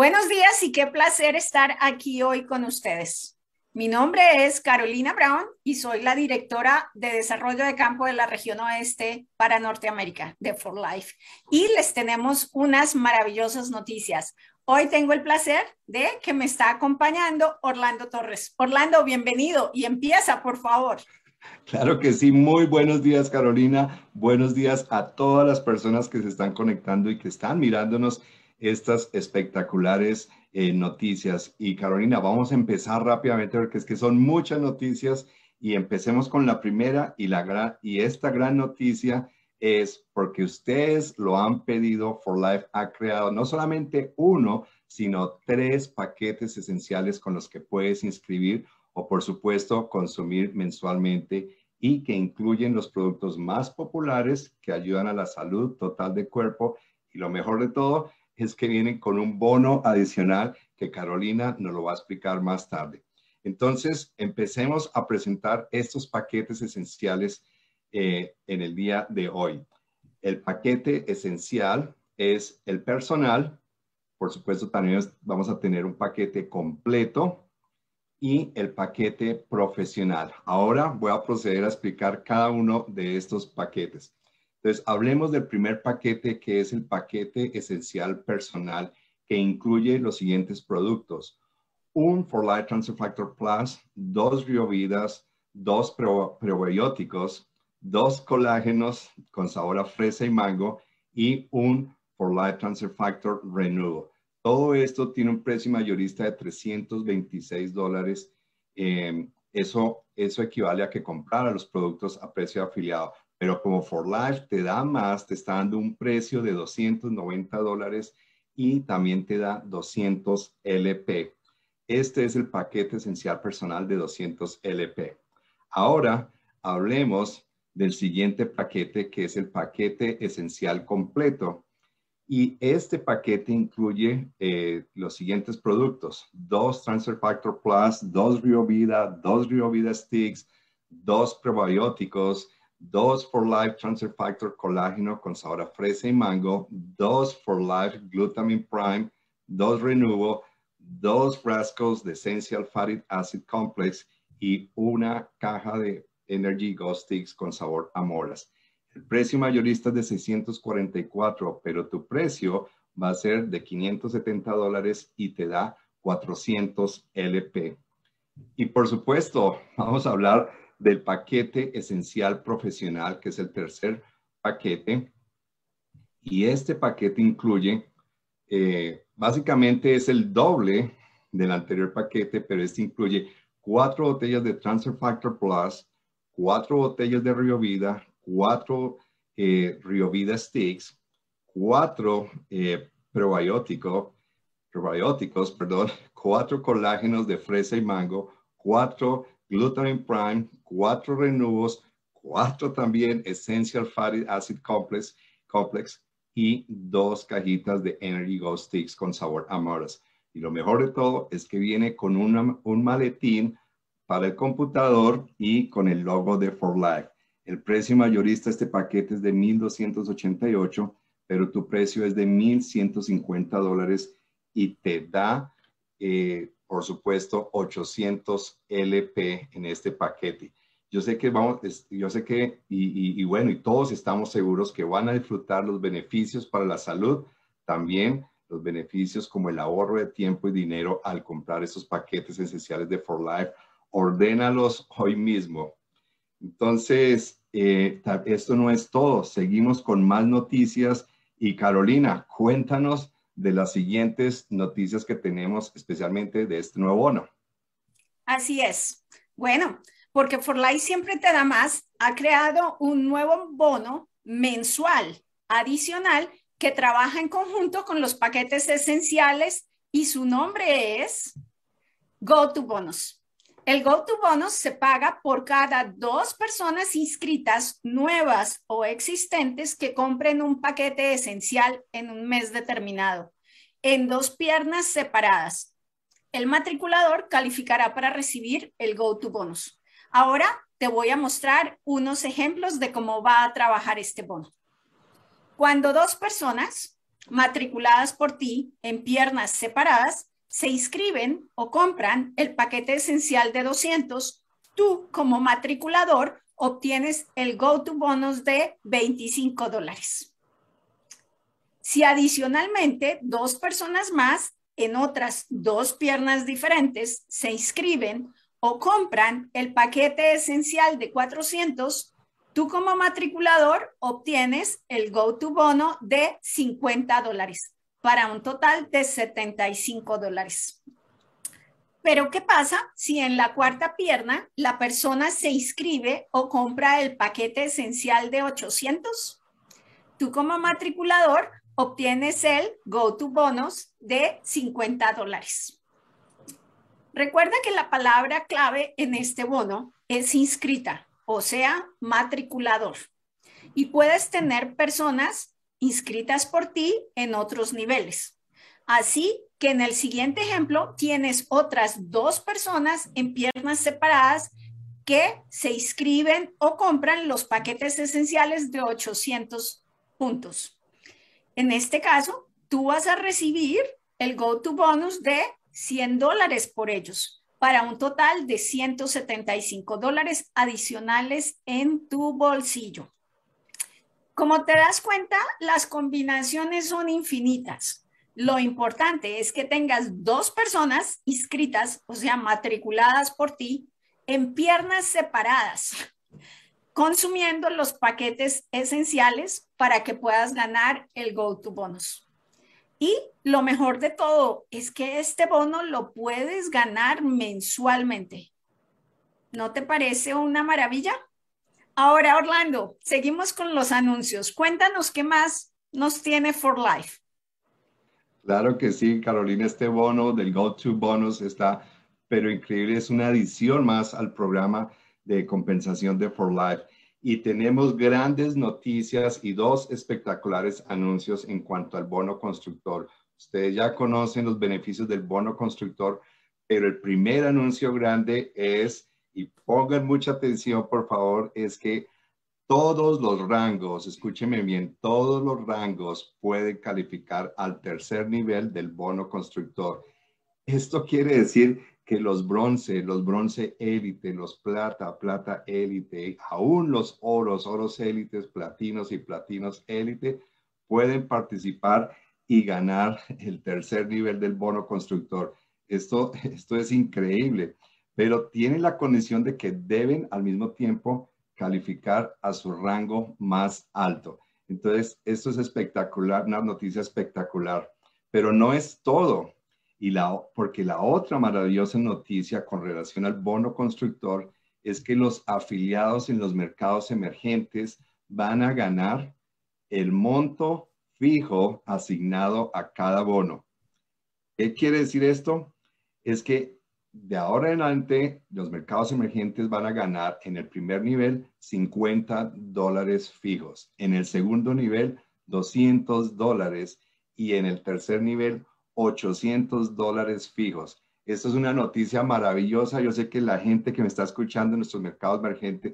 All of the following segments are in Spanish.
Buenos días y qué placer estar aquí hoy con ustedes. Mi nombre es Carolina Brown y soy la directora de desarrollo de campo de la región oeste para Norteamérica de For Life. Y les tenemos unas maravillosas noticias. Hoy tengo el placer de que me está acompañando Orlando Torres. Orlando, bienvenido y empieza, por favor. Claro que sí, muy buenos días Carolina, buenos días a todas las personas que se están conectando y que están mirándonos estas espectaculares eh, noticias. Y Carolina, vamos a empezar rápidamente porque es que son muchas noticias y empecemos con la primera y, la gran, y esta gran noticia es porque ustedes lo han pedido, For Life ha creado no solamente uno, sino tres paquetes esenciales con los que puedes inscribir o por supuesto consumir mensualmente y que incluyen los productos más populares que ayudan a la salud total del cuerpo y lo mejor de todo es que vienen con un bono adicional que Carolina nos lo va a explicar más tarde. Entonces, empecemos a presentar estos paquetes esenciales eh, en el día de hoy. El paquete esencial es el personal. Por supuesto, también vamos a tener un paquete completo y el paquete profesional. Ahora voy a proceder a explicar cada uno de estos paquetes. Entonces, hablemos del primer paquete que es el paquete esencial personal que incluye los siguientes productos. Un For Life Transfer Factor Plus, dos riovidas, dos probióticos, dos colágenos con sabor a fresa y mango y un For Life Transfer Factor Renewal. Todo esto tiene un precio mayorista de 326 dólares. Eh, eso, eso equivale a que comprar los productos a precio afiliado. Pero como For Life te da más, te está dando un precio de 290 dólares y también te da 200 LP. Este es el paquete esencial personal de 200 LP. Ahora hablemos del siguiente paquete que es el paquete esencial completo. Y este paquete incluye eh, los siguientes productos. Dos Transfer Factor Plus, dos Rio Vida, dos Rio Vida Sticks, dos probióticos, dos For Life Transfer Factor Colágeno con sabor a fresa y mango, dos For Life Glutamine Prime, dos Renuvo, dos frascos de Essential Fatty Acid Complex y una caja de Energy Ghost Sticks con sabor a moras. El precio mayorista es de 644, pero tu precio va a ser de 570 dólares y te da 400 LP. Y por supuesto, vamos a hablar del paquete esencial profesional, que es el tercer paquete. Y este paquete incluye, eh, básicamente es el doble del anterior paquete, pero este incluye cuatro botellas de Transfer Factor Plus, cuatro botellas de Rio Vida, cuatro eh, Rio Vida Sticks, cuatro eh, probióticos, probióticos, perdón, cuatro colágenos de fresa y mango, cuatro Glutamine Prime, cuatro renuevos, cuatro también Essential Fatty Acid Complex, Complex y dos cajitas de Energy Go Sticks con sabor a moras. Y lo mejor de todo es que viene con un maletín para el computador y con el logo de For Life. El precio mayorista de este paquete es de 1,288, pero tu precio es de 1,150 dólares y te da eh, por supuesto, 800 LP en este paquete. Yo sé que vamos, yo sé que, y, bueno, y todos estamos seguros que van a disfrutar los beneficios para la salud, también los beneficios como el ahorro de tiempo y dinero al comprar esos paquetes esenciales de For Life. Ordénalos hoy mismo. Entonces, eh, esto no es todo. Seguimos con más noticias. Y Carolina, cuéntanos de las siguientes noticias que tenemos, especialmente de este nuevo bono. Así es. Bueno, porque Forlight siempre te da más, ha creado un nuevo bono mensual adicional que trabaja en conjunto con los paquetes esenciales y su nombre es Go to Bonus. El Go to Bonus se paga por cada dos personas inscritas nuevas o existentes que compren un paquete esencial en un mes determinado, en dos piernas separadas. El matriculador calificará para recibir el Go to Bonus. Ahora te voy a mostrar unos ejemplos de cómo va a trabajar este bono. Cuando dos personas matriculadas por ti en piernas separadas se inscriben o compran el paquete esencial de 200, tú como matriculador obtienes el go-to bonus de 25 dólares. Si adicionalmente dos personas más en otras dos piernas diferentes se inscriben o compran el paquete esencial de 400, tú como matriculador obtienes el go-to bono de 50 dólares para un total de 75 dólares. Pero ¿qué pasa si en la cuarta pierna la persona se inscribe o compra el paquete esencial de 800? Tú como matriculador obtienes el Go to Bonus de 50 dólares. Recuerda que la palabra clave en este bono es inscrita, o sea, matriculador. Y puedes tener personas inscritas por ti en otros niveles. Así que en el siguiente ejemplo tienes otras dos personas en piernas separadas que se inscriben o compran los paquetes esenciales de 800 puntos. En este caso, tú vas a recibir el Go to Bonus de 100 dólares por ellos para un total de 175 dólares adicionales en tu bolsillo. Como te das cuenta, las combinaciones son infinitas. Lo importante es que tengas dos personas inscritas, o sea, matriculadas por ti, en piernas separadas, consumiendo los paquetes esenciales para que puedas ganar el Go to Bonus. Y lo mejor de todo es que este bono lo puedes ganar mensualmente. ¿No te parece una maravilla? Ahora, Orlando, seguimos con los anuncios. Cuéntanos qué más nos tiene For Life. Claro que sí, Carolina, este bono del Go to Bonus está, pero increíble, es una adición más al programa de compensación de For Life. Y tenemos grandes noticias y dos espectaculares anuncios en cuanto al bono constructor. Ustedes ya conocen los beneficios del bono constructor, pero el primer anuncio grande es, y pongan mucha atención por favor, es que todos los rangos, escúcheme bien, todos los rangos pueden calificar al tercer nivel del bono constructor. Esto quiere decir que los bronce, los bronce élite, los plata, plata élite, aún los oros, oros élites, platinos y platinos élite pueden participar y ganar el tercer nivel del bono constructor. Esto, esto es increíble, pero tiene la condición de que deben al mismo tiempo calificar a su rango más alto. Entonces, esto es espectacular, una noticia espectacular, pero no es todo. Y la, porque la otra maravillosa noticia con relación al bono constructor es que los afiliados en los mercados emergentes van a ganar el monto fijo asignado a cada bono. ¿Qué quiere decir esto? Es que de ahora en adelante, los mercados emergentes van a ganar en el primer nivel 50 dólares fijos, en el segundo nivel 200 dólares y en el tercer nivel 800 dólares fijos. Esto es una noticia maravillosa. Yo sé que la gente que me está escuchando en nuestros mercados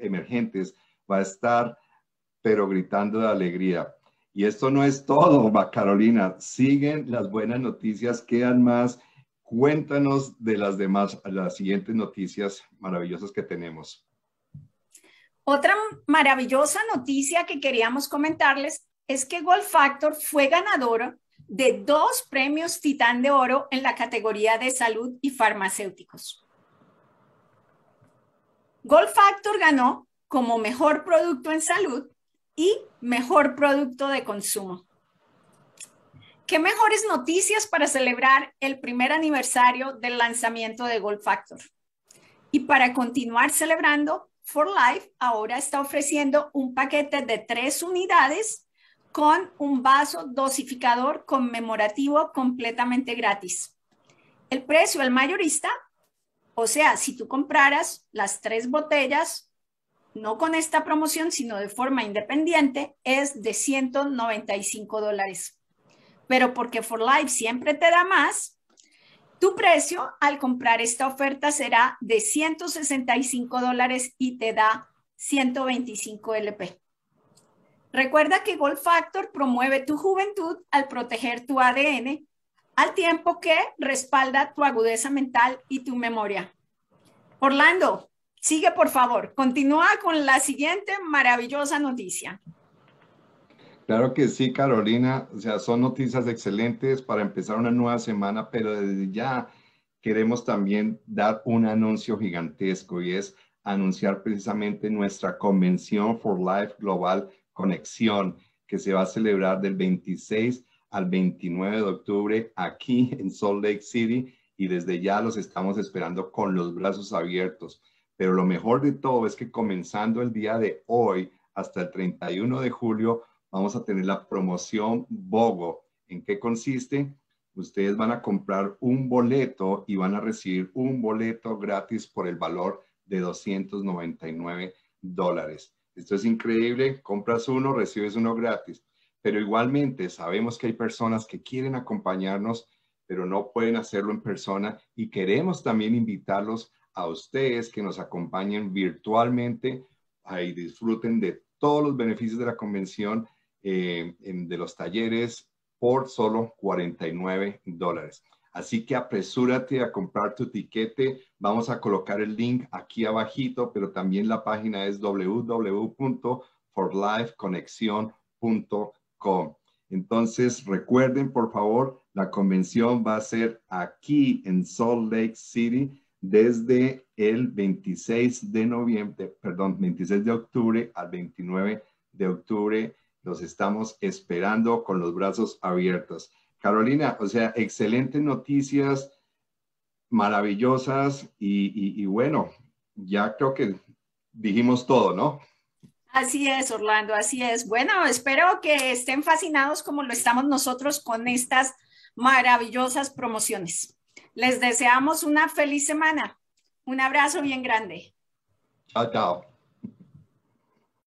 emergentes va a estar, pero gritando de alegría. Y esto no es todo, Carolina. Siguen las buenas noticias, quedan más Cuéntanos de las demás, las siguientes noticias maravillosas que tenemos. Otra maravillosa noticia que queríamos comentarles es que Gold Factor fue ganador de dos premios Titán de Oro en la categoría de salud y farmacéuticos. Gold Factor ganó como mejor producto en salud y mejor producto de consumo. ¿Qué mejores noticias para celebrar el primer aniversario del lanzamiento de Gold Factor? Y para continuar celebrando, For Life ahora está ofreciendo un paquete de tres unidades con un vaso dosificador conmemorativo completamente gratis. El precio al mayorista, o sea, si tú compraras las tres botellas, no con esta promoción, sino de forma independiente, es de 195 dólares pero porque For Life siempre te da más, tu precio al comprar esta oferta será de 165 dólares y te da 125 LP. Recuerda que Gold Factor promueve tu juventud al proteger tu ADN, al tiempo que respalda tu agudeza mental y tu memoria. Orlando, sigue por favor, continúa con la siguiente maravillosa noticia. Claro que sí, Carolina. O sea, son noticias excelentes para empezar una nueva semana, pero desde ya queremos también dar un anuncio gigantesco y es anunciar precisamente nuestra convención for Life Global Conexión, que se va a celebrar del 26 al 29 de octubre aquí en Salt Lake City y desde ya los estamos esperando con los brazos abiertos. Pero lo mejor de todo es que comenzando el día de hoy hasta el 31 de julio, vamos a tener la promoción BOGO. ¿En qué consiste? Ustedes van a comprar un boleto y van a recibir un boleto gratis por el valor de 299 dólares. Esto es increíble. Compras uno, recibes uno gratis. Pero igualmente sabemos que hay personas que quieren acompañarnos, pero no pueden hacerlo en persona y queremos también invitarlos a ustedes que nos acompañen virtualmente y disfruten de todos los beneficios de la convención eh, de los talleres por solo 49 dólares. Así que apresúrate a comprar tu tiquete. Vamos a colocar el link aquí abajito, pero también la página es www.forlifeconexion.com. Entonces, recuerden, por favor, la convención va a ser aquí en Salt Lake City desde el 26 de noviembre, perdón, 26 de octubre al 29 de octubre los estamos esperando con los brazos abiertos. Carolina, o sea, excelentes noticias, maravillosas y, y bueno, ya creo que dijimos todo, ¿no? Así es, Orlando, así es. Bueno, espero que estén fascinados como lo estamos nosotros con estas maravillosas promociones. Les deseamos una feliz semana. Un abrazo bien grande. Chao, chao.